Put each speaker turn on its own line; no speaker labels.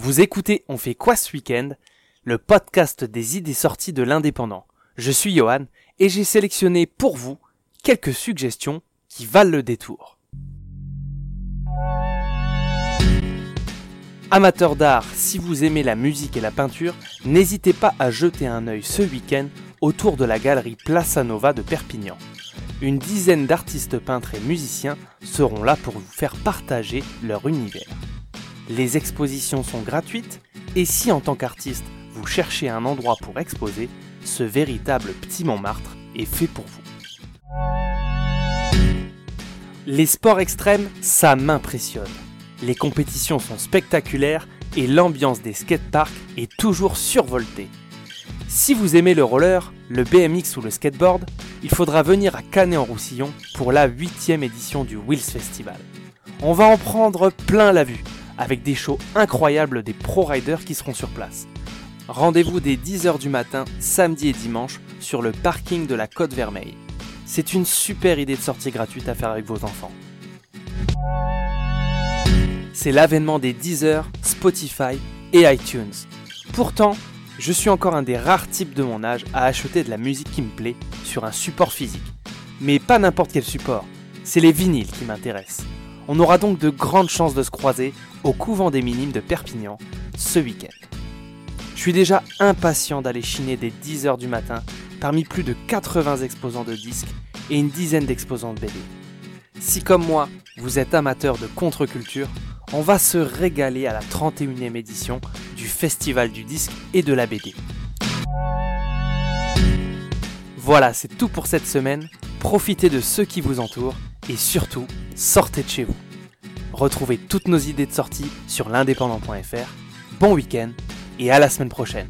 Vous écoutez On fait quoi ce week-end? Le podcast des idées sorties de l'indépendant. Je suis Johan et j'ai sélectionné pour vous quelques suggestions qui valent le détour. Amateurs d'art, si vous aimez la musique et la peinture, n'hésitez pas à jeter un œil ce week-end autour de la galerie Plaza Nova de Perpignan. Une dizaine d'artistes peintres et musiciens seront là pour vous faire partager leur univers. Les expositions sont gratuites et si en tant qu'artiste vous cherchez un endroit pour exposer, ce véritable petit Montmartre est fait pour vous. Les sports extrêmes, ça m'impressionne. Les compétitions sont spectaculaires et l'ambiance des skateparks est toujours survoltée. Si vous aimez le roller, le BMX ou le skateboard, il faudra venir à Canet-en-Roussillon pour la 8ème édition du Wheels Festival. On va en prendre plein la vue, avec des shows incroyables des pro riders qui seront sur place. Rendez-vous dès 10h du matin, samedi et dimanche, sur le parking de la Côte Vermeille. C'est une super idée de sortie gratuite à faire avec vos enfants c'est l'avènement des Deezer, Spotify et iTunes. Pourtant, je suis encore un des rares types de mon âge à acheter de la musique qui me plaît sur un support physique. Mais pas n'importe quel support, c'est les vinyles qui m'intéressent. On aura donc de grandes chances de se croiser au couvent des minimes de Perpignan ce week-end. Je suis déjà impatient d'aller chiner dès 10h du matin parmi plus de 80 exposants de disques et une dizaine d'exposants de BD. Si comme moi, vous êtes amateur de contre-culture, on va se régaler à la 31e édition du Festival du disque et de la BD. Voilà, c'est tout pour cette semaine. Profitez de ceux qui vous entourent et surtout, sortez de chez vous. Retrouvez toutes nos idées de sortie sur l'indépendant.fr. Bon week-end et à la semaine prochaine.